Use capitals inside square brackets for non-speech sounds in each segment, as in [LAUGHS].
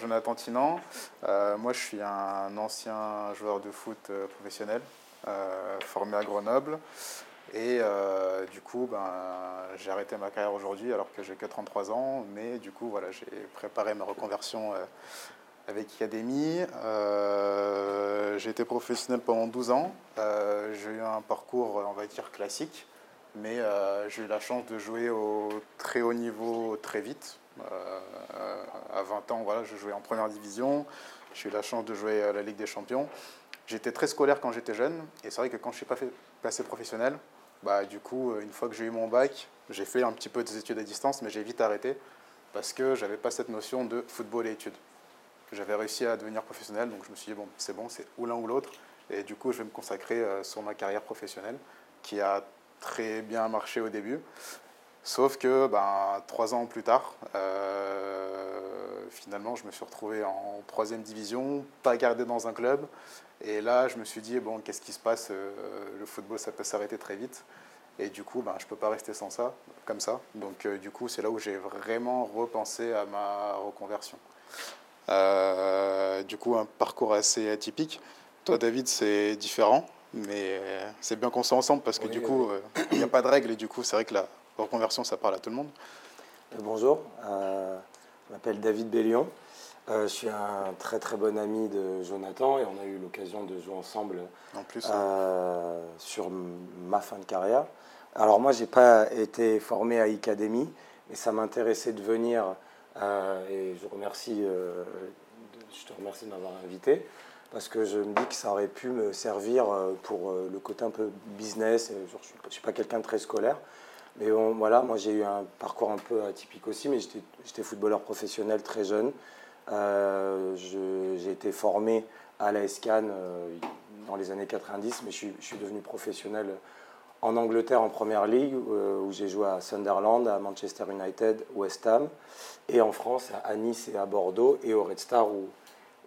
Jonathan Tinan. moi, je suis un ancien joueur de foot professionnel, formé à Grenoble. Et du coup, ben, j'ai arrêté ma carrière aujourd'hui alors que j'ai que 33 ans. Mais du coup, voilà, j'ai préparé ma reconversion avec Academy. j'ai été professionnel pendant 12 ans. j'ai eu un parcours, on va dire, classique. Mais j'ai eu la chance de jouer au très haut niveau très vite. Euh, à 20 ans, voilà, je jouais en première division. J'ai eu la chance de jouer à la Ligue des Champions. J'étais très scolaire quand j'étais jeune. Et c'est vrai que quand je suis pas fait passer professionnel, bah, du coup, une fois que j'ai eu mon bac, j'ai fait un petit peu des études à distance, mais j'ai vite arrêté parce que j'avais pas cette notion de football et études. J'avais réussi à devenir professionnel, donc je me suis dit, bon, c'est bon, c'est ou l'un ou l'autre. Et du coup, je vais me consacrer euh, sur ma carrière professionnelle, qui a très bien marché au début. Sauf que ben, trois ans plus tard, euh, finalement, je me suis retrouvé en troisième division, pas gardé dans un club. Et là, je me suis dit, bon, qu'est-ce qui se passe euh, Le football, ça peut s'arrêter très vite. Et du coup, ben, je ne peux pas rester sans ça, comme ça. Donc, euh, du coup, c'est là où j'ai vraiment repensé à ma reconversion. du coup, un parcours assez atypique. Toi, David, c'est différent, mais c'est bien qu'on soit ensemble parce que du coup, il n'y a pas de règles et du coup, c'est vrai que là, Reconversion, ça parle à tout le monde. Euh, bonjour, euh, je m'appelle David Bellion. Euh, je suis un très très bon ami de Jonathan et on a eu l'occasion de jouer ensemble en plus, sur ma fin de carrière. Alors moi, j'ai pas été formé à Academy, mais ça m'intéressait de venir et je remercie, je te remercie de m'avoir invité parce que je me dis que ça aurait pu me servir pour le côté un peu business. je ne suis pas quelqu'un de très scolaire. Mais voilà, moi j'ai eu un parcours un peu atypique aussi, mais j'étais footballeur professionnel très jeune. Euh, j'ai été formé à la SCAN euh, dans les années 90, mais je suis, devenu professionnel en Angleterre en Première Ligue, euh, où j'ai joué à Sunderland, à Manchester United, West Ham, et en France à Nice et à Bordeaux, et au Red Star, où,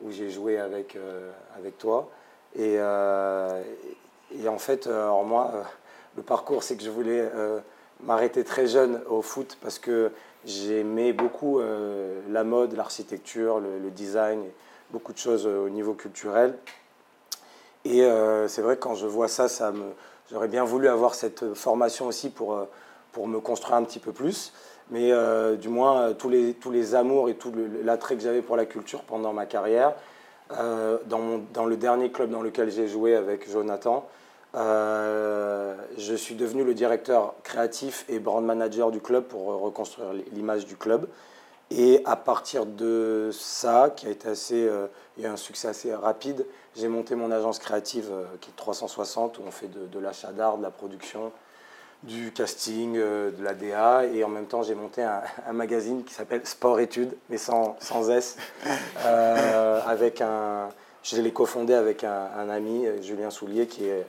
où j'ai joué avec, avec toi. Et, et, en fait, alors moi, le parcours, c'est que je voulais m'arrêter très jeune au foot parce que j'aimais beaucoup euh, la mode, l'architecture, le, design, beaucoup de choses euh, au niveau culturel. Et euh, c'est vrai que quand je vois ça, ça me, j'aurais bien voulu avoir cette formation aussi pour, pour me construire un petit peu plus. Mais du moins, tous les, tous les amours et tout l'attrait que j'avais pour la culture pendant ma carrière, dans, mon, dans le dernier club dans lequel j'ai joué avec Jonathan, euh, je suis devenu le directeur créatif et brand manager du club pour reconstruire l'image du club. Et à partir de ça, qui a été assez, euh, eu un succès assez rapide, j'ai monté mon agence créative euh, qui est 360 où on fait de, l'achat d'art, de la production, du casting, de la DA. Et en même temps, j'ai monté [LAUGHS] un, magazine qui s'appelle Sport Études, mais sans, sans S, [LAUGHS] avec un, je l'ai cofondé avec un, un, ami, Julien Soulier, qui est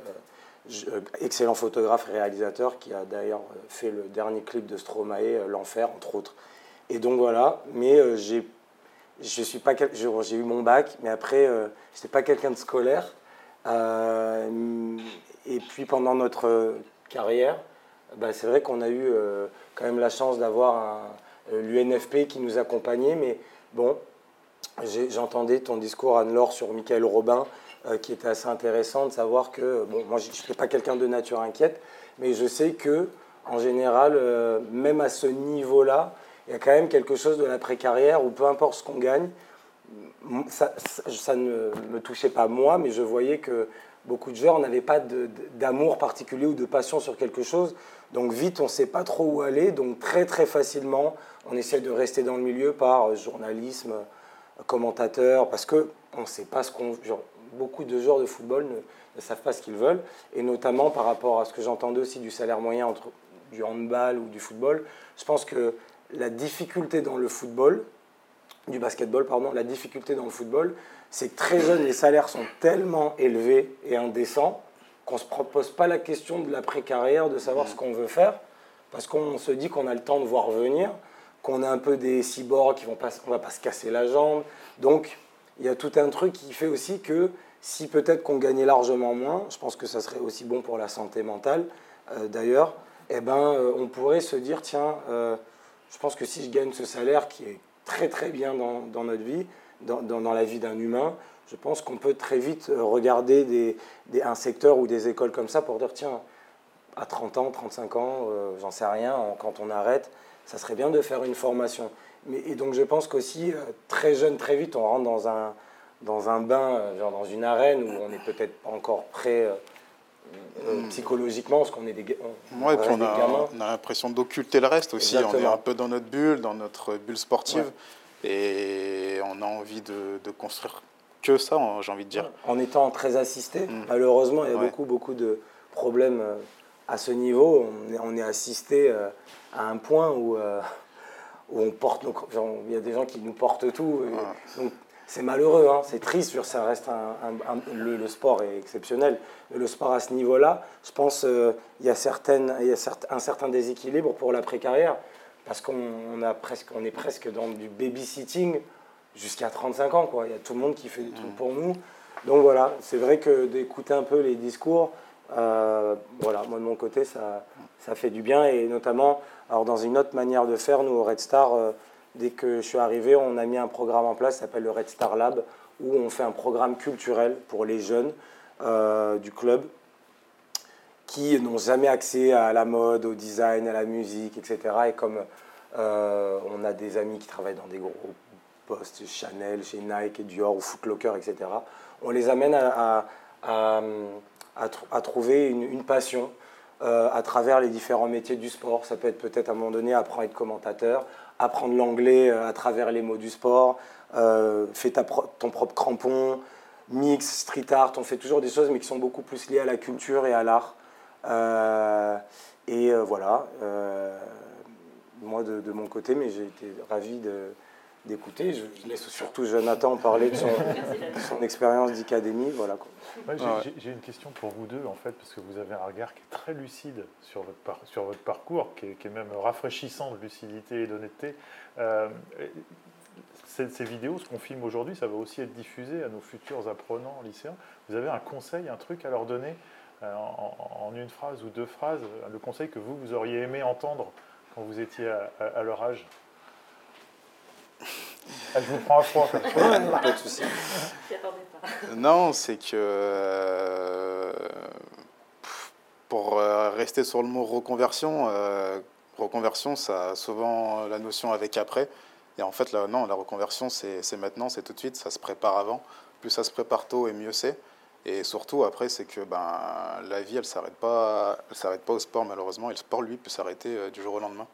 euh, excellent photographe et réalisateur qui a d'ailleurs euh, fait le dernier clip de Stromae, euh, L'Enfer, entre autres. Et donc voilà, mais j'ai je suis pas j'ai eu mon bac, mais après je n'étais pas quelqu'un de scolaire. et puis pendant notre carrière, bah, c'est vrai qu'on a eu quand même la chance d'avoir l'UNFP qui nous accompagnait, mais bon, j'entendais ton discours Anne-Laure sur Michael Robin euh, qui était assez intéressant de savoir que, bon, moi je ne suis pas quelqu'un de nature inquiète, mais je sais que en général, euh, même à ce niveau-là, il y a quand même quelque chose de la précarrière où peu importe ce qu'on gagne, ça, ne me touchait pas moi, mais je voyais que beaucoup de joueurs n'avaient pas d'amour particulier ou de passion sur quelque chose. Donc vite, on ne sait pas trop où aller. Donc très très facilement, on essaie de rester dans le milieu par journalisme, commentateur, parce qu'on ne sait pas ce qu'on beaucoup de joueurs de football ne, savent pas ce qu'ils veulent, et notamment par rapport à ce que j'entendais aussi du salaire moyen entre du handball ou du football. Je pense que la difficulté dans le football, du basketball, pardon, la difficulté dans le football, c'est que très jeunes, les salaires sont tellement élevés et indécents qu'on ne se propose pas la question de la carrière de savoir ce qu'on veut faire, parce qu'on se dit qu'on a le temps de voir venir, qu'on a un peu des cyborgs qui vont pas, on va pas se casser la jambe. Donc, il y a tout un truc qui fait aussi que si peut-être qu'on gagnait largement moins, je pense que ça serait aussi bon pour la santé mentale euh, d'ailleurs, eh ben, euh, on pourrait se dire, tiens, euh, je pense que si je gagne ce salaire qui est très très bien dans notre vie, dans, la vie d'un humain, je pense qu'on peut très vite regarder des, un secteur ou des écoles comme ça pour dire tiens, à 30 ans, 35 ans, j'en sais rien, quand on arrête, ça serait bien de faire une formation. Mais, et donc je pense qu'aussi, très jeune, très vite, on rentre dans un, dans un bain, genre dans une arène où on n'est peut-être pas encore prêt euh, hmm. psychologiquement, parce qu'on est des, on, ouais, on, a, on a l'impression d'occulter le reste aussi. On est un peu dans notre bulle, dans notre bulle sportive, et on a envie de, de construire que ça, j'ai envie de dire. En étant très assisté, hmm. malheureusement, il y a beaucoup, beaucoup de problèmes euh, à ce niveau. On est, on est assisté euh, à un point où, où on porte nos, il y a des gens qui nous portent tout. donc, c'est malheureux, hein, c'est triste, ça reste un, le, sport est exceptionnel. Le sport à ce niveau-là, je pense qu'il euh, y, a certaines, il y a un certain déséquilibre pour l'après-carrière, parce qu'on presque, on est presque dans du babysitting jusqu'à 35 ans. Quoi. Il y a tout le monde qui fait des trucs mmh. pour nous. Donc voilà, c'est vrai que d'écouter un peu les discours, euh, voilà, moi de mon côté, ça, ça fait du bien, et notamment, alors dans une autre manière de faire, nous au Red Star, euh, Dès que je suis arrivé, on a mis un programme en place qui s'appelle le Red Star Lab, où on fait un programme culturel pour les jeunes euh, du club qui n'ont jamais accès à la mode, au design, à la musique, etc. Et comme euh, on a des amis qui travaillent dans des gros postes, Chanel, chez Nike, Dior ou Foot Locker, etc., on les amène à, à, trouver une, passion euh, à travers les différents métiers du sport. Ça peut être peut-être à un moment donné apprendre à être commentateur, apprendre l'anglais euh, à travers les mots du sport, euh, fais ton propre crampon, mix, street art, on fait toujours des choses mais qui sont beaucoup plus liées à la culture et à l'art. Euh, et voilà, moi de, de, mon côté, mais j'ai été ravi de, d'écouter. Je laisse surtout Jonathan parler de son, expérience d'Icadémie. Voilà, J'ai une question pour vous deux, en fait, parce que vous avez un regard qui est très lucide sur votre, sur votre parcours, qui est, même rafraîchissant de lucidité et d'honnêteté. Euh, ces, vidéos, ce qu'on filme aujourd'hui, ça va aussi être diffusé à nos futurs apprenants lycéens. Vous avez un conseil, un truc à leur donner euh, en, une phrase ou deux phrases, le conseil que vous, vous auriez aimé entendre quand vous étiez à leur âge ah, je vous prends à froid. pas de souci. Non, c'est que euh, pour euh, rester sur le mot reconversion, euh, reconversion, ça a souvent la notion avec après. Et en fait, là, non, la reconversion, c'est maintenant, c'est tout de suite, ça se prépare avant. Plus ça se prépare tôt et mieux c'est. Et surtout, après, c'est que ben, la vie, elle ne s'arrête pas, pas au sport, malheureusement. Et le sport, lui, peut s'arrêter du jour au lendemain.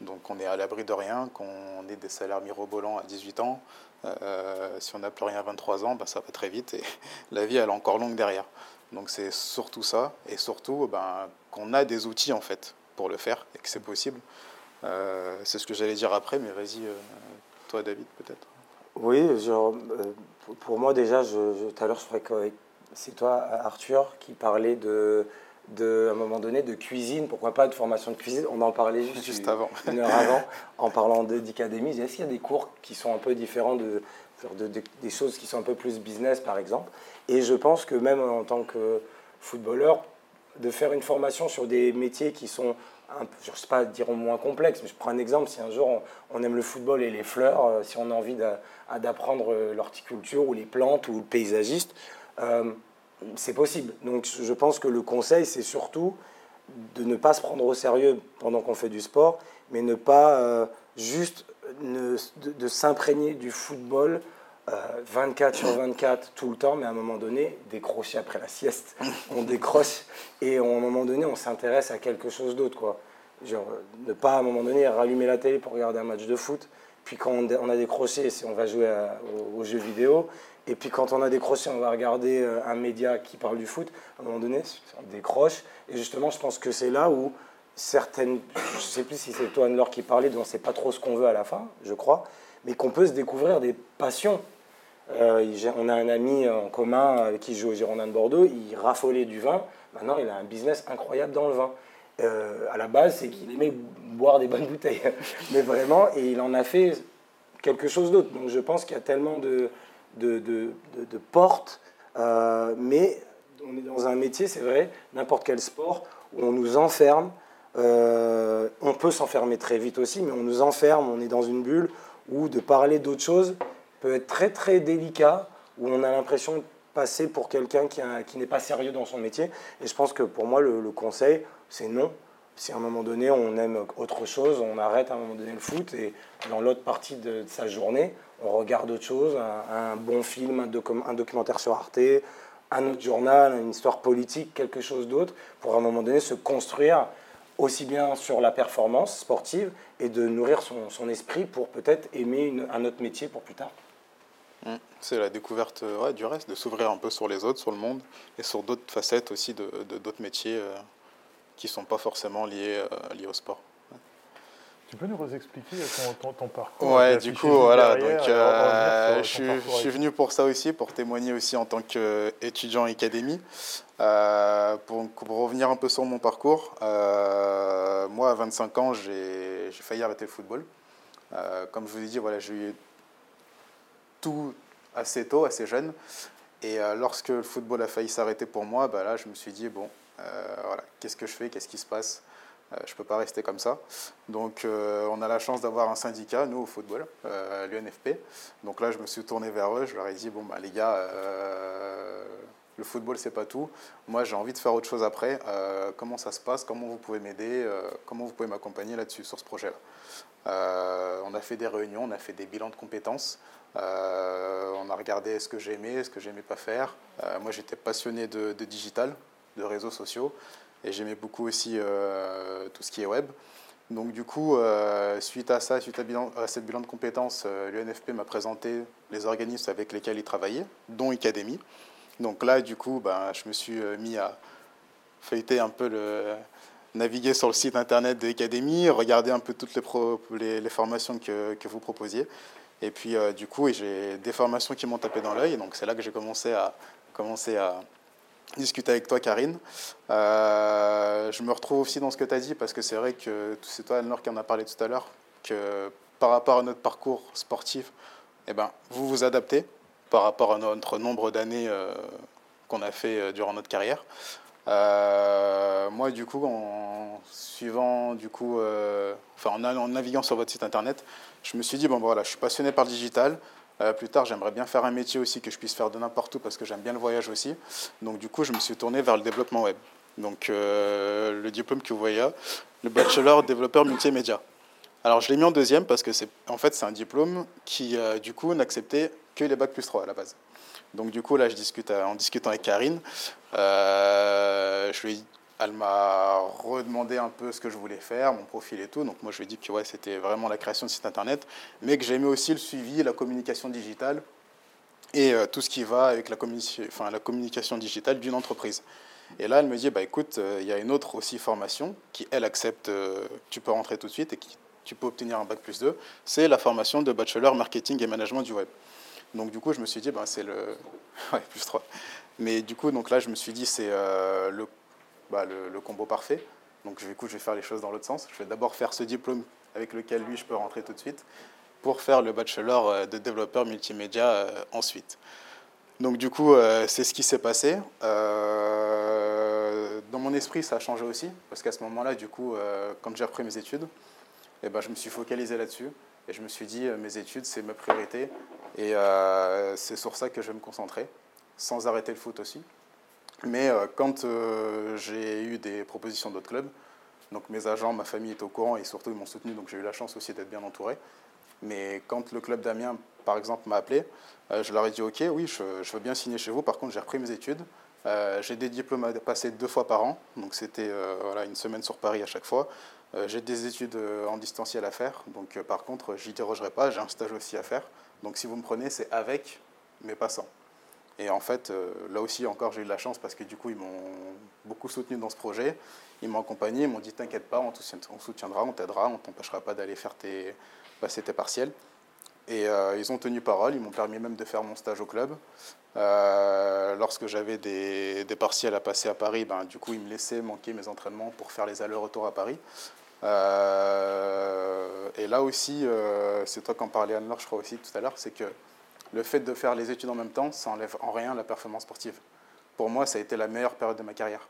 Donc on est à l'abri de rien, qu'on ait des salaires mirobolants à 18 ans. Euh, si on n'a plus rien à 23 ans, ben, ça va très vite et [LAUGHS] la vie elle est encore longue derrière. Donc c'est surtout ça et surtout ben, qu'on a des outils en fait pour le faire et que c'est possible. Euh, c'est ce que j'allais dire après, mais vas-y, euh, toi David peut-être. Oui, genre, pour moi déjà, tout à l'heure je que c'est toi Arthur qui parlait de de, à un moment donné de cuisine, pourquoi pas de formation de cuisine? On en parlait juste, avant. une heure avant en parlant d'Icadémie. Est-ce qu'il y a des cours qui sont un peu différents de, des choses qui sont un peu plus business par exemple? Et je pense que même en tant que footballeur, de faire une formation sur des métiers qui sont un, je ne sais pas dire moins complexes, mais je prends un exemple, si un jour on, aime le football et les fleurs, euh, si on a envie d'apprendre euh, l'horticulture ou les plantes ou le paysagiste, c'est possible. Donc je pense que le conseil, c'est surtout de ne pas se prendre au sérieux pendant qu'on fait du sport, mais ne pas euh, juste de, s'imprégner du football 24 euh, sur 24 tout le temps, mais à un moment donné, décrocher après la sieste, [LAUGHS] on décroche et à un moment donné, on s'intéresse à quelque chose d'autre. quoi. Genre, ne pas à un moment donné rallumer la télé pour regarder un match de foot, puis quand on a décroché, si on va jouer aux jeux vidéo, et puis quand on a décroché, on va regarder euh, un média qui parle du foot. À un moment donné, on décroche. Et justement, je pense que c'est là où certaines, je ne sais plus si c'est toi Anne-Laure qui parlait, on ne sait pas trop ce qu'on veut à la fin, je crois, mais qu'on peut se découvrir des passions. Euh, on a un ami en commun qui joue au Girondin de Bordeaux, il raffolait du vin. Maintenant, il a un business incroyable dans le vin. Euh, à la base, c'est qu'il aimait boire des bonnes bouteilles. [LAUGHS] Mais vraiment, et il en a fait quelque chose d'autre. Donc je pense qu'il y a tellement de, de, de, portes, euh, mais on est dans un métier, c'est vrai, n'importe quel sport, où on nous enferme. Euh, on peut s'enfermer très vite aussi, mais on nous enferme, on est dans une bulle où de parler d'autre chose, peut être très très délicat, où on a l'impression de passer pour quelqu'un qui n'est pas sérieux dans son métier. Et je pense que pour moi, le, conseil, c'est non. Si à un moment donné, on aime autre chose, on arrête à un moment donné le foot et dans l'autre partie de, sa journée, on regarde autre chose, un, bon film, un, documentaire sur Arte, un autre journal, une histoire politique, quelque chose d'autre, pour à un moment donné se construire aussi bien sur la performance sportive et de nourrir son, esprit pour peut-être aimer un autre métier pour plus tard. Mmh. C'est la découverte du reste, de s'ouvrir un peu sur les autres, sur le monde et sur d'autres facettes aussi de d'autres métiers euh, qui ne sont pas forcément liés, euh, liés au sport. Tu peux nous expliquer ton, ton, parcours Ouais, du coup, voilà. donc, euh, je, suis, venu pour ça aussi, pour témoigner aussi en tant qu'étudiant académie. Euh, pour, revenir un peu sur mon parcours, euh, moi, à 25 ans, j'ai failli arrêter le football. comme je vous ai dit, voilà, j'ai eu tout assez tôt, assez jeune. Et lorsque le football a failli s'arrêter pour moi, bah là, je me suis dit, bon, voilà, qu'est-ce que je fais? Qu'est-ce qui se passe? Euh, je ne peux pas rester comme ça. Donc euh, on a la chance d'avoir un syndicat, nous au football, euh, l'UNFP. Donc là je me suis tourné vers eux, je leur ai dit, bon bah, les gars, le football c'est pas tout. Moi j'ai envie de faire autre chose après. comment ça se passe? Comment vous pouvez m'aider? Comment vous pouvez m'accompagner là-dessus, sur ce projet-là? On a fait des réunions, on a fait des bilans de compétences. on a regardé ce que j'aimais, ce que j'aimais pas faire. moi j'étais passionné de digital, de réseaux sociaux. Et j'aimais beaucoup aussi euh, tout ce qui est web. Donc du coup, euh, suite à ça, suite à, cette bilan de compétences, euh, l'UNFP m'a présenté les organismes avec lesquels il travaillait, dont Academy. Donc là, du coup, ben, je me suis mis à feuilleter un peu naviguer sur le site internet de Academy, regarder un peu toutes les, les, formations que, que, vous proposiez. Et puis, du coup, j'ai des formations qui m'ont tapé dans l'œil. Donc, c'est là que j'ai commencé à, commencé à, discuter avec toi, Karine. Euh, je me retrouve aussi dans ce que tu as dit, parce que c'est vrai que c'est toi, Anne-Laure, qui en a parlé tout à l'heure, que par rapport à notre parcours sportif, eh ben, vous vous adaptez par rapport à notre nombre d'années euh, qu'on a fait euh, durant notre carrière. moi, du coup, en suivant, du coup, en, naviguant sur votre site internet, je me suis dit, bon, voilà, je suis passionné par le digital, euh, plus tard, j'aimerais bien faire un métier aussi que je puisse faire de n'importe où parce que j'aime bien le voyage aussi. Donc du coup, je me suis tourné vers le développement web. Donc euh, le diplôme que vous voyez le bachelor développeur multimédia. Alors je l'ai mis en deuxième parce que c'est en fait c'est un diplôme qui euh, du coup n'acceptait que les bacs plus 3 à la base. Donc du coup là je discute en discutant avec Karine, je lui elle m'a redemandé un peu ce que je voulais faire, mon profil et tout. Donc moi, je lui ai dit que ouais, c'était vraiment la création de site internet, mais que j'aimais aussi le suivi, la communication digitale et euh, tout ce qui va avec la, enfin, la communication digitale d'une entreprise. Et là, elle me dit, bah, écoute, euh, il y a une autre aussi formation qui, elle, accepte, euh, tu peux rentrer tout de suite et qui tu peux obtenir un bac plus 2, c'est la formation de bachelor marketing et management du web. Donc du coup, je me suis dit, bah, c'est le... [LAUGHS] Ouais, plus 3. Mais du coup, donc là, je me suis dit, c'est le bah, le, combo parfait. Donc du coup, je vais faire les choses dans l'autre sens. Je vais d'abord faire ce diplôme avec lequel lui, je peux rentrer tout de suite, pour faire le bachelor euh, de développeur multimédia euh, ensuite. Donc du coup, euh, c'est ce qui s'est passé. dans mon esprit, ça a changé aussi, parce qu'à ce moment-là, du coup, quand j'ai repris mes études, eh ben, je me suis focalisé là-dessus. Et je me suis dit, mes études, c'est ma priorité. Et c'est sur ça que je vais me concentrer, sans arrêter le foot aussi. Mais euh, quand euh, j'ai eu des propositions d'autres clubs, donc mes agents, ma famille étaient au courant et surtout ils m'ont soutenu, donc j'ai eu la chance aussi d'être bien entouré. Mais quand le club d'Amiens, par exemple, m'a appelé, euh, je leur ai dit Ok, oui, je, veux bien signer chez vous. Par contre, j'ai repris mes études. j'ai des diplômes à passer deux fois par an, donc c'était voilà, une semaine sur Paris à chaque fois. j'ai des études en distanciel à faire, donc par contre, j'y dérogerai pas. J'ai un stage aussi à faire. Donc si vous me prenez, c'est avec, mais pas sans. Et en fait, euh, là aussi encore, j'ai eu de la chance parce que du coup, ils m'ont beaucoup soutenu dans ce projet. Ils m'ont accompagné, ils m'ont dit T'inquiète pas, on soutiendra, on t'aidera, on t'empêchera pas d'aller faire tes, passer tes partiels. Et euh, ils ont tenu parole, ils m'ont permis même de faire mon stage au club. Euh, lorsque j'avais des, des, partiels à passer à Paris, ben, du coup, ils me laissaient manquer mes entraînements pour faire les allers-retours à Paris. et là aussi, c'est toi qui en parlais, Anne-Laure, je crois aussi tout à l'heure, c'est que le fait de faire les études en même temps, ça enlève en rien la performance sportive. Pour moi, ça a été la meilleure période de ma carrière.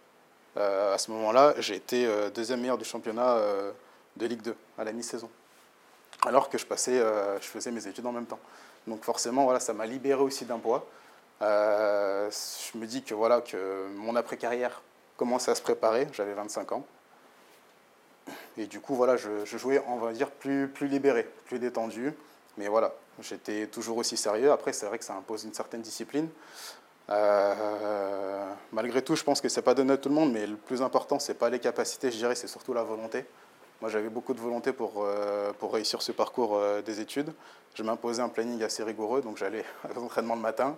Euh, à ce moment-là, j'ai été euh, deuxième meilleur du championnat euh, de Ligue 2 à la mi-saison. Alors que je, faisais mes études en même temps. Donc forcément, voilà, ça m'a libéré aussi d'un poids. Je me dis que, voilà, que mon après-carrière commençait à se préparer. J'avais 25 ans. Et du coup, voilà, je, jouais, on va dire, plus, plus libéré, plus détendu. Mais voilà, j'étais toujours aussi sérieux. Après, c'est vrai que ça impose une certaine discipline. Euh, malgré tout, je pense que c'est pas donné à tout le monde, mais le plus important, c'est pas les capacités, je dirais, c'est surtout la volonté. Moi, j'avais beaucoup de volonté pour, euh, pour réussir ce parcours euh, des études. Je m'imposais un planning assez rigoureux, donc j'allais [LAUGHS] à l'entraînement le matin.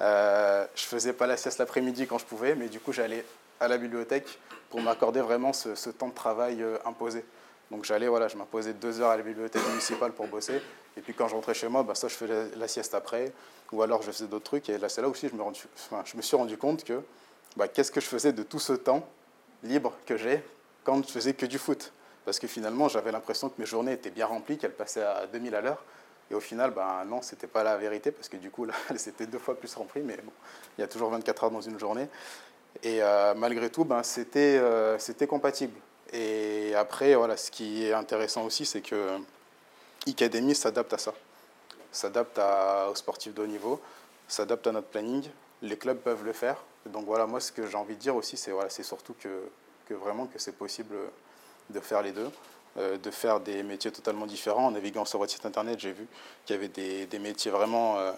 Je faisais pas la sieste l'après-midi quand je pouvais, mais du coup, j'allais à la bibliothèque pour m'accorder vraiment ce, temps de travail imposé. Donc j'allais, voilà, je m'imposais deux heures à la bibliothèque municipale pour bosser. Et puis quand je rentrais chez moi, bah, ça, je faisais la, sieste après. Ou alors je faisais d'autres trucs. Et là, c'est là aussi je me, je me suis rendu compte que bah, qu'est-ce que je faisais de tout ce temps libre que j'ai quand je faisais que du foot? Parce que finalement, j'avais l'impression que mes journées étaient bien remplies, qu'elles passaient à 2000 à l'heure. Et au final, ben, non, ce n'était pas la vérité, parce que du coup, là, [LAUGHS] étaient deux fois plus remplies, mais bon, il y a toujours 24 heures dans une journée. Et euh, malgré tout, c'était euh, compatible. Et après, voilà, ce qui est intéressant aussi, c'est que Academy s'adapte à ça. S'adapte aux sportifs de haut niveau, s'adapte à notre planning. Les clubs peuvent le faire. donc voilà, moi, ce que j'ai envie de dire aussi, c'est voilà, surtout que, que vraiment que c'est possible de faire les deux, euh, de faire des métiers totalement différents. En naviguant sur votre site internet, j'ai vu qu'il y avait des, des métiers vraiment euh,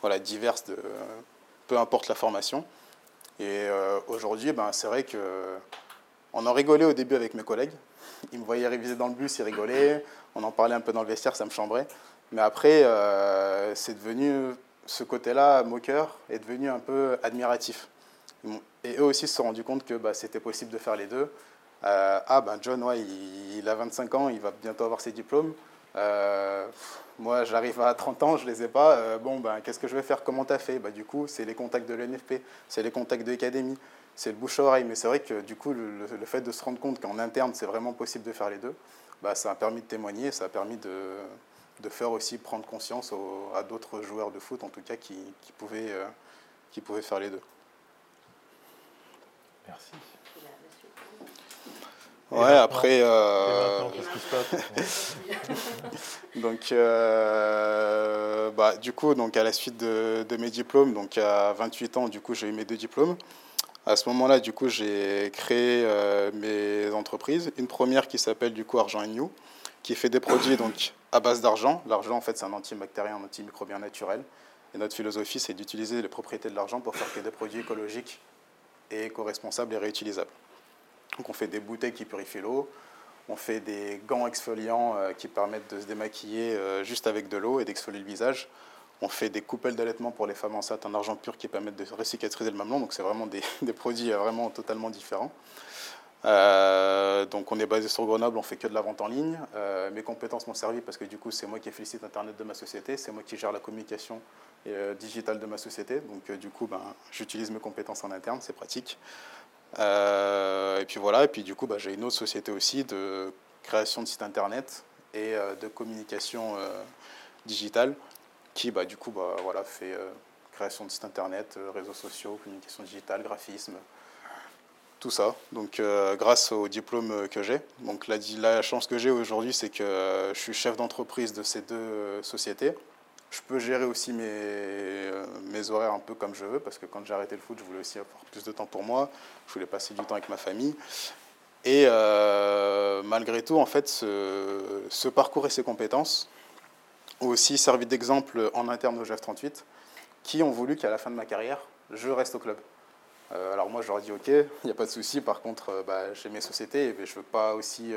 voilà, divers, de, peu importe la formation. Et euh, aujourd'hui, ben, c'est vrai que on en rigolait au début avec mes collègues. Ils me voyaient réviser dans le bus, ils rigolaient. On en parlait un peu dans le vestiaire, ça me chambrait. Mais après, c'est devenu, ce côté-là, moqueur, est devenu un peu admiratif. Et eux aussi se sont rendus compte que bah, c'était possible de faire les deux. Euh, ah ben John, ouais, il, a 25 ans, il va bientôt avoir ses diplômes. Euh, moi, j'arrive à 30 ans, je ne les ai pas. Euh, bon, ben, qu'est-ce que je vais faire? Comment tu as fait? Bah, Du coup, c'est les contacts de l'NFP, c'est les contacts de l'académie, c'est le bouche-oreille. Mais c'est vrai que du coup, le, fait de se rendre compte qu'en interne, c'est vraiment possible de faire les deux, bah, ça a permis de témoigner, ça a permis de, de faire aussi prendre conscience à d'autres joueurs de foot, en tout cas, qui, qui pouvaient, qui pouvaient faire les deux. Merci. Ouais, après. Euh... [LAUGHS] donc, euh... bah, du coup, donc à la suite de, de, mes diplômes, donc à 28 ans, du coup, j'ai eu mes deux diplômes. À ce moment-là, du coup, j'ai créé euh, mes entreprises. Une première qui s'appelle du coup Argent New, qui fait des produits donc à base d'argent. L'argent, en fait, c'est un antibactérien, un antimicrobien naturel. Et notre philosophie, c'est d'utiliser les propriétés de l'argent pour faire des produits écologiques et éco-responsables et réutilisables. Donc on fait des bouteilles qui purifient l'eau, on fait des gants exfoliants euh, qui permettent de se démaquiller euh, juste avec de l'eau et d'exfolier le visage. On fait des coupelles d'allaitement pour les femmes enceintes en argent pur qui permettent de recicatriser le mamelon. Donc c'est vraiment des, [LAUGHS] produits euh, vraiment totalement différents. donc on est basé sur Grenoble, on fait que de la vente en ligne. mes compétences m'ont servi parce que du coup c'est moi qui ai fait le site internet de ma société, c'est moi qui gère la communication digitale de ma société. Donc du coup ben, j'utilise mes compétences en interne, c'est pratique. Euh, et puis voilà, et puis du coup, bah, j'ai une autre société aussi de création de sites internet et euh, de communication euh, digitale qui, bah, du coup, bah, voilà, fait création de sites internet, réseaux sociaux, communication digitale, graphisme, tout ça. Donc, grâce au diplôme que j'ai. Donc, la, chance que j'ai aujourd'hui, c'est que je suis chef d'entreprise de ces deux sociétés. Je peux gérer aussi mes, euh, mes horaires un peu comme je veux, parce que quand j'ai arrêté le foot, je voulais aussi avoir plus de temps pour moi, je voulais passer du temps avec ma famille. Et euh, malgré tout, en fait, ce, ce, parcours et ces compétences ont aussi servi d'exemple en interne au GF38, qui ont voulu qu'à la fin de ma carrière, je reste au club. Euh, alors moi, je leur ai dit, OK, il n'y a pas de souci, par contre, bah, j'ai mes sociétés je ne veux pas aussi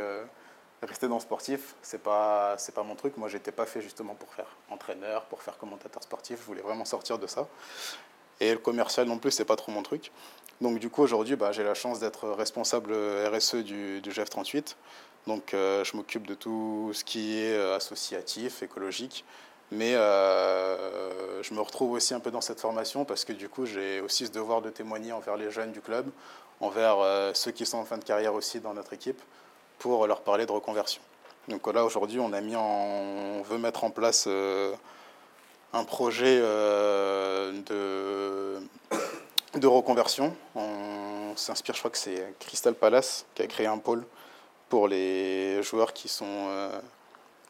rester dans le sportif, c'est pas c'est pas mon truc. Moi, j'étais pas fait justement pour faire entraîneur, pour faire commentateur sportif. Je voulais vraiment sortir de ça. Et le commercial non plus, c'est pas trop mon truc. Donc du coup, aujourd'hui, bah, j'ai la chance d'être responsable RSE du, du GF38. Donc euh, je m'occupe de tout ce qui est euh, associatif, écologique. Mais euh, je me retrouve aussi un peu dans cette formation parce que du coup, j'ai aussi ce devoir de témoigner envers les jeunes du club, envers ceux qui sont en fin de carrière aussi dans notre équipe pour leur parler de reconversion. Donc là, aujourd'hui, on, a mis on veut mettre en place un projet de reconversion. On s'inspire, je crois que c'est Crystal Palace qui a créé un pôle pour les joueurs qui sont, euh,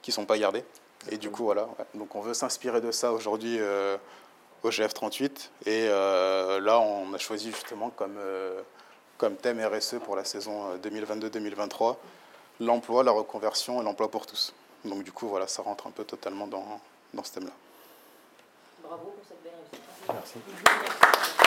qui sont pas gardés. Et du coup, voilà. Donc on veut s'inspirer de ça aujourd'hui au GF38. Et là, on a choisi justement comme, comme thème RSE pour la saison 2022-2023 l'emploi, la reconversion et l'emploi pour tous. Donc du coup, voilà, ça rentre un peu totalement dans, dans ce thème-là. Bravo pour cette belle réussite. Merci.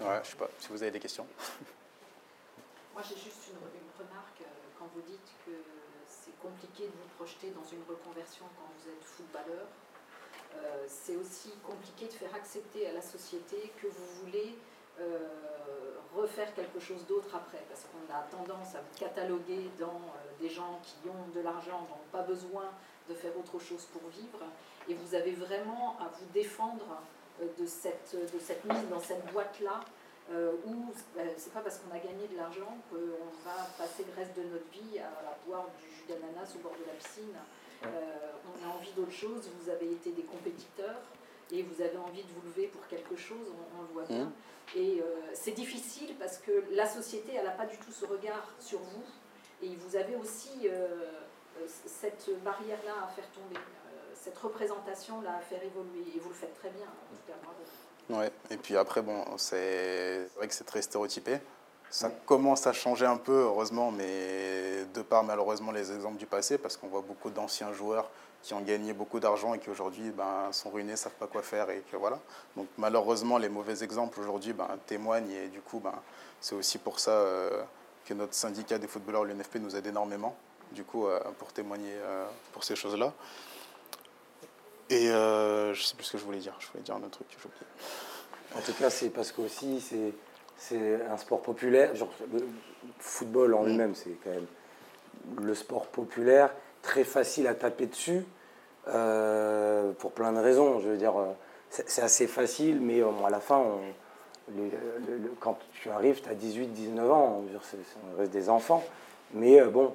Ouais, je sais pas si vous avez des questions. [LAUGHS] Moi, j'ai juste une, remarque. Euh, quand vous dites que c'est compliqué de vous projeter dans une reconversion quand vous êtes footballeur, euh, c'est aussi compliqué de faire accepter à la société que vous voulez euh, refaire quelque chose d'autre après, parce qu'on a tendance à vous cataloguer dans euh, des gens qui ont de l'argent, n'ont pas besoin de faire autre chose pour vivre, et vous avez vraiment à vous défendre de cette, de cette mise dans cette boîte-là, où c'est pas parce qu'on a gagné de l'argent qu'on va passer le reste de notre vie à, boire du jus d'ananas au bord de la piscine. on a envie d'autre chose, vous avez été des compétiteurs, et vous avez envie de vous lever pour quelque chose, on, le voit bien. Mmh. Et euh, c'est difficile parce que la société, elle n'a pas du tout ce regard sur vous. Et vous avez aussi euh, euh, cette barrière-là à faire tomber, cette représentation-là à faire évoluer. Et vous le faites très bien, en tout cas, bravo. Ouais, et puis après, bon, c'est vrai que c'est très stéréotypé. Ça commence à changer un peu, heureusement, mais de par malheureusement les exemples du passé, parce qu'on voit beaucoup d'anciens joueurs qui ont gagné beaucoup d'argent et qui aujourd'hui ben, sont ruinés, ne savent pas quoi faire. Et que, voilà. Donc malheureusement, les mauvais exemples aujourd'hui ben, témoignent et du coup, ben, c'est aussi pour ça euh, que notre syndicat des footballeurs, l'UNFP, nous aide énormément du coup, euh, pour témoigner euh, pour ces choses-là. Et je ne sais plus ce que je voulais dire. Je voulais dire un autre truc que j'ai oublié. En tout cas, c'est parce que aussi c'est un sport populaire. Genre, le football en mm. lui-même, c'est quand même le sport populaire très facile à taper dessus euh, pour plein de raisons. Je veux dire, euh, c'est assez facile, mais à la fin, quand tu arrives, tu as 18, 19 ans, on reste des enfants. Mais euh, bon,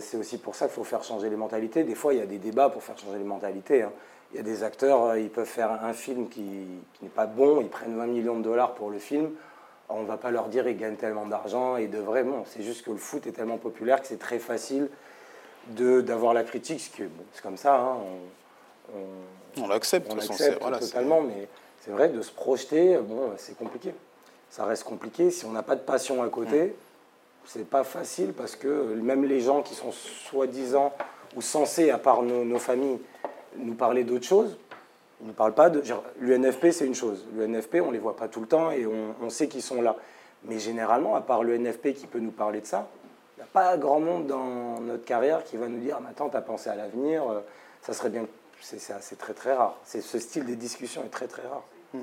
c'est aussi pour ça qu'il faut faire changer les mentalités. Des fois, il y a des débats pour faire changer les mentalités. Hein. Il y a des acteurs, ils peuvent faire un film qui, n'est pas bon, ils prennent 20 millions de dollars pour le film. On ne va pas leur dire ils gagnent tellement d'argent et de vraiment. C'est juste que le foot est tellement populaire que c'est très facile d'avoir la critique, c'est bon, comme ça, hein, on, on l'accepte, on l'accepte totalement, mais c'est vrai, de se projeter, bon, c'est compliqué. Ça reste compliqué. Si on n'a pas de passion à côté, mm. c'est pas facile parce que même les gens qui sont soi-disant ou censés, à part nos, familles, nous parler d'autre chose, ils ne parlent pas de. L'UNFP, c'est une chose. L'UNFP, on ne les voit pas tout le temps et on, on sait qu'ils sont là. Mais généralement, à part l'UNFP qui peut nous parler de ça, il n'y a pas grand monde dans notre carrière qui va nous dire Attends, tu as pensé à l'avenir, euh, ça serait bien. C'est très très rare. Ce style de discussion est très très rare. Hmm.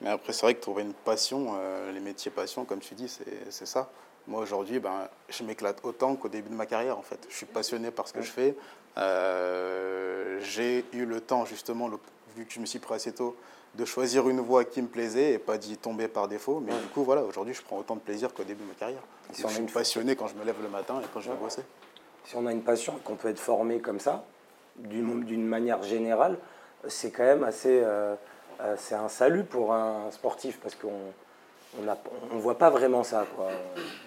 Mais après, c'est vrai que trouver une passion, euh, les métiers passion, comme tu dis, c'est ça. Moi aujourd'hui, ben, je m'éclate autant qu'au début de ma carrière en fait. Je suis passionné par ce que je fais. Euh, j'ai eu le temps justement, vu que je me suis pris assez tôt, de choisir une voie qui me plaisait et pas d'y tomber par défaut. Mais du coup, voilà, aujourd'hui, je prends autant de plaisir qu'au début de ma carrière. Si je suis passionné quand je me lève le matin et quand je vais bosser. Si on a une passion et qu'on peut être formé comme ça, d'une manière générale, c'est quand même assez. Euh, euh, c'est un salut pour un sportif parce qu'on on ne voit pas vraiment ça. Quoi.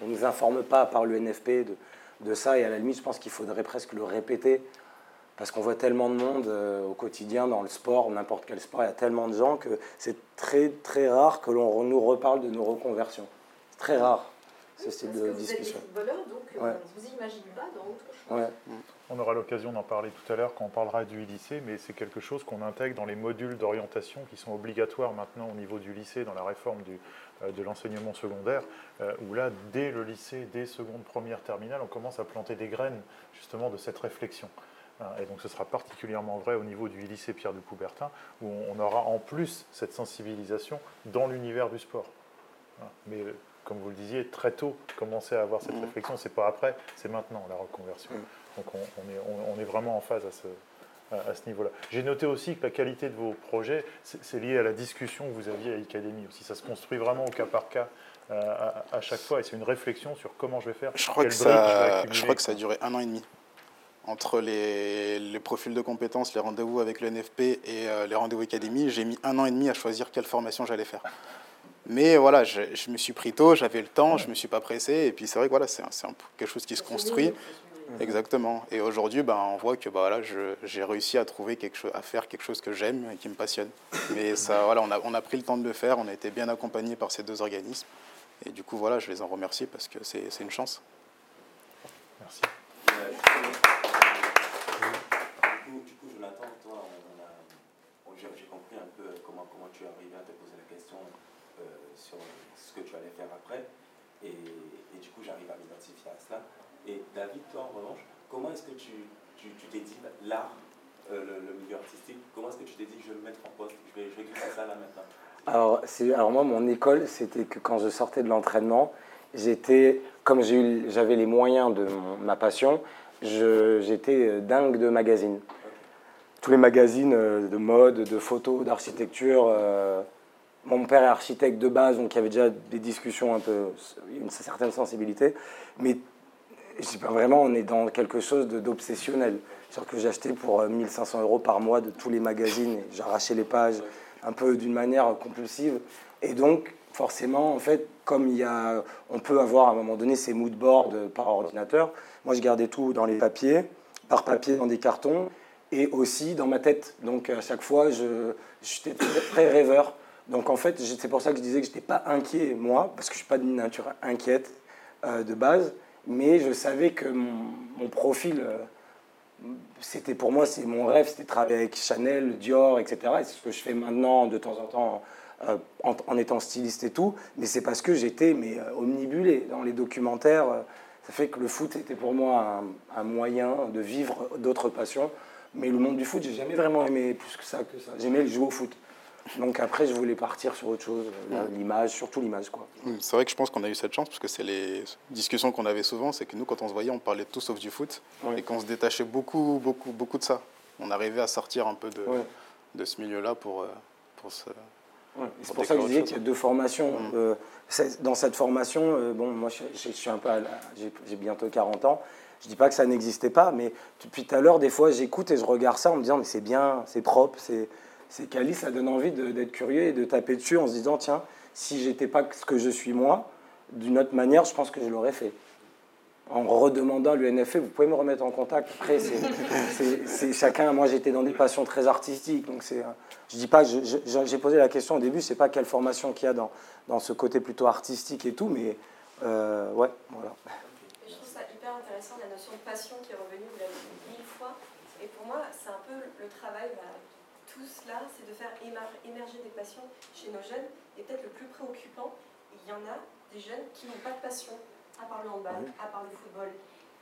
On ne nous informe pas, par l'UNFP, de, de ça. Et à la limite, je pense qu'il faudrait presque le répéter parce qu'on voit tellement de monde euh, au quotidien dans le sport, n'importe quel sport, il y a tellement de gens que c'est très très rare que l'on nous reparle de nos reconversions. C'est très rare ce style de discussion. Vous êtes des donc euh, vous imaginez pas dans autre chose. On aura l'occasion d'en parler tout à l'heure quand on parlera du lycée, mais c'est quelque chose qu'on intègre dans les modules d'orientation qui sont obligatoires maintenant au niveau du lycée dans la réforme du, euh, de l'enseignement secondaire, où là, dès le lycée, dès seconde, première, terminale, on commence à planter des graines justement de cette réflexion. Hein, et donc ce sera particulièrement vrai au niveau du lycée Pierre de Coubertin, où on aura en plus cette sensibilisation dans l'univers du sport. Hein, mais comme vous le disiez, très tôt, commencer à avoir cette mmh. réflexion, c'est pas après, c'est maintenant la reconversion. Mmh. Donc on, est, on, est, vraiment en phase à ce, à ce niveau-là. J'ai noté aussi que la qualité de vos projets, c'est lié à la discussion que vous aviez à l'Académie aussi. Ça se construit vraiment au cas par cas euh, à, chaque fois et c'est une réflexion sur comment je vais faire. Je crois, que ça, je crois que ça a duré un an et demi entre les, profils de compétences, les rendez-vous avec le NFP et euh, les rendez-vous académie, j'ai mis un an et demi à choisir quelle formation j'allais faire. Mais voilà, je, me suis pris tôt, j'avais le temps, je ne me suis pas pressé. Et puis c'est vrai que voilà, c'est quelque chose qui se construit. Exactement. Et aujourd'hui, ben, on voit que bah, voilà, j'ai réussi à trouver quelque chose, à faire quelque chose que j'aime et qui me passionne. Mais ça, voilà, on a, on a pris le temps de le faire. On a été bien accompagné par ces deux organismes. Et du coup, voilà, je les en remercie parce que c'est une chance. Merci. Du coup, Jonathan, toi, j'ai compris un peu comment, comment tu es arrivé à te poser la question euh, sur ce que tu allais faire après. Et, et du coup, j'arrive à m'identifier à cela. Et David, toi, en revanche, comment est-ce que tu t'es dit l'art, euh, le, milieu artistique, comment est-ce que tu t'es dit je vais me mettre en poste, je vais, je vais ça là maintenant? Alors, alors moi, mon école, c'était que quand je sortais de l'entraînement, j'étais, comme j'avais les moyens de ma passion, j'étais euh, dingue de magazines. Tous les magazines euh, de mode, de photos, d'architecture. Mon père est architecte de base, donc il y avait déjà des discussions un peu, une certaine sensibilité. Mais je sais pas vraiment, on est dans quelque chose d'obsessionnel. cest que j'achetais pour 1500 euh, euros par mois de tous les magazines, j'arrachais les pages un peu d'une manière compulsive. Et donc, forcément, en fait, comme il y a, on peut avoir à un moment donné ces mood boards par ordinateur, moi je gardais tout dans les papiers, par papier dans des cartons, et aussi dans ma tête. Donc à chaque fois, j'étais très rêveur. Donc en fait, c'est pour ça que je disais que je n'étais pas inquiet, moi, parce que je ne suis pas d'une nature inquiète euh, de base mais je savais que mon, profil, euh, c'était pour moi, c'est mon rêve, c'était de travailler avec Chanel, Dior, etc. Et c'est ce que je fais maintenant de temps en temps euh, en, étant styliste et tout. Mais c'est parce que j'étais mais, omnibulé dans les documentaires. ça fait que le foot était pour moi un, un moyen de vivre d'autres passions. Mais le monde du foot, j'ai jamais vraiment aimé plus que ça que ça. J'aimais jouer au foot. Donc après, je voulais partir sur autre chose, l'image, surtout l'image. quoi. C'est vrai que je pense qu'on a eu cette chance, parce que c'est les discussions qu'on avait souvent, c'est que nous, quand on se voyait, on parlait tout sauf du foot, et qu'on se détachait beaucoup, beaucoup, beaucoup de ça. On arrivait à sortir un peu de, de ce milieu-là pour, euh, pour se... c'est pour ça que je disais qu'il y a deux formations. Mm. Euh, dans cette formation, euh, bon, moi je, suis un peu, j'ai bientôt 40 ans. Je dis pas que ça n'existait pas, mais depuis tout à l'heure, des fois, j'écoute et je regarde ça en me disant mais c'est bien, c'est propre, c'est c'est qu'Ali, ça donne envie d'être curieux et de taper dessus en se disant tiens, si j'étais pas ce que je suis moi, d'une autre manière, je pense que je l'aurais fait. En redemandant à l'UNFE, vous pouvez me remettre en contact. Après, [LAUGHS] c'est chacun. Moi, j'étais dans des passions très artistiques. Donc, c'est. Je dis pas. J'ai posé la question au début. C'est pas quelle formation qu'il y a dans, dans ce côté plutôt artistique et tout, mais euh, ouais, voilà. je trouve ça hyper intéressant la notion de passion qui est revenue. Vous l'avez dit mille fois. Et pour moi, c'est un peu le travail. Bah, tout cela, c'est de faire émerger des passions chez nos jeunes. Et peut-être le plus préoccupant, il y en a des jeunes qui n'ont pas de passion, à part le handball, à part le football.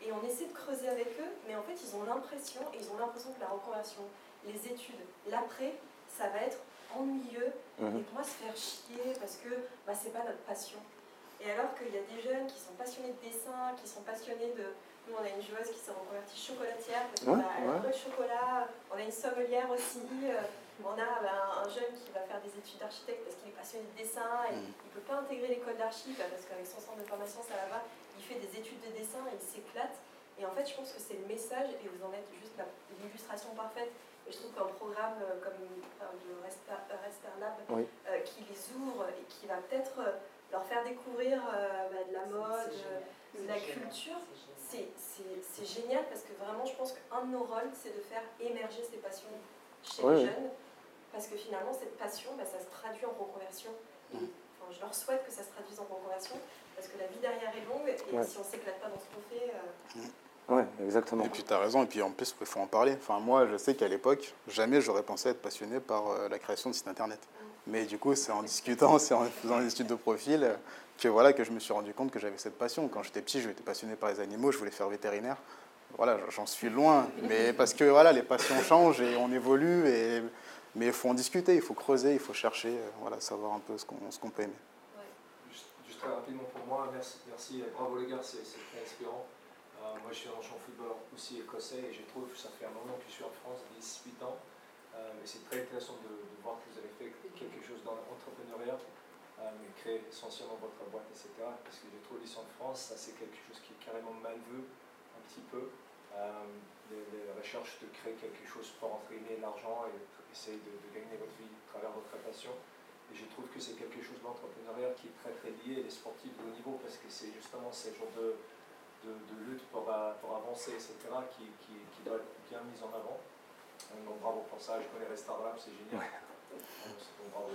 Et on essaie de creuser avec eux, mais en fait, ils ont l'impression, et ils ont l'impression que la reconversion, les études, l'après, ça va être ennuyeux mhm. et pour moi se faire chier parce que bah, c'est pas notre passion. Et alors qu'il y a des jeunes qui sont passionnés de dessin, qui sont passionnés de, nous, on a une joueuse qui s'est reconvertie chocolatière parce qu'elle a le chocolat. On a une sommelière aussi. Euh, on a ben, un jeune qui va faire des études d'architecte parce qu'il est passionné de dessin et mm. il ne peut pas intégrer l'école d'archi bah, parce qu'avec son centre de formation, ça va Il fait des études de dessin et il s'éclate. Et en fait, je pense que c'est le message et vous en êtes juste l'illustration parfaite. Et je trouve qu'un programme euh, comme le Resternab euh, qui les ouvre et qui va peut-être leur faire découvrir bah, de la mode, de la culture, c'est génial parce que vraiment, je pense qu'un de nos rôles, c'est de faire émerger ces passions chez les jeunes. Parce que finalement, cette passion, bah, ça se traduit en reconversion. Enfin, je leur souhaite que ça se traduise en reconversion parce que la vie derrière est longue et si on ne s'éclate pas dans ce qu'on fait. Euh, Oui, exactement. Et puis tu as raison, et puis en plus, il faut en parler. Enfin, moi, je sais qu'à l'époque, jamais j'aurais pensé être passionné par euh, la création de sites internet. Mais du coup, c'est en discutant, c'est en faisant des études de profil que, voilà, que je me suis rendu compte que j'avais cette passion. Quand j'étais petit, j'étais passionné par les animaux, je voulais faire vétérinaire. Voilà, j'en suis loin. Mais parce que voilà, les passions changent et on évolue. Mais il faut en discuter, il faut creuser, il faut chercher, euh, voilà, savoir un peu ce qu'on peut aimer. Juste, très rapidement pour moi, merci, merci bravo les gars, c'est très inspirant. Euh, moi, je suis un champ football aussi écossais et je trouve que ça fait un moment que je suis en France, 18 ans. Euh, c'est très intéressant de, voir que vous avez fait quelque chose dans l'entrepreneuriat, euh, et créer essentiellement votre boîte, etc. Parce que je trouve ici en France, ça c'est quelque chose qui est carrément mal vu, un petit peu. Euh, les, recherches de créer quelque chose pour entraîner l'argent et essayer de, gagner votre vie à travers votre passion. Et je trouve que c'est quelque chose d'entrepreneurial qui est très très lié les sportifs de haut niveau parce que c'est justement ce genre de, de, lutte pour, pour, avancer, etc., qui, qui, qui, doit être bien mise en avant. Donc bravo pour ça, je connais Restart Lab, c'est génial. Donc, bravo.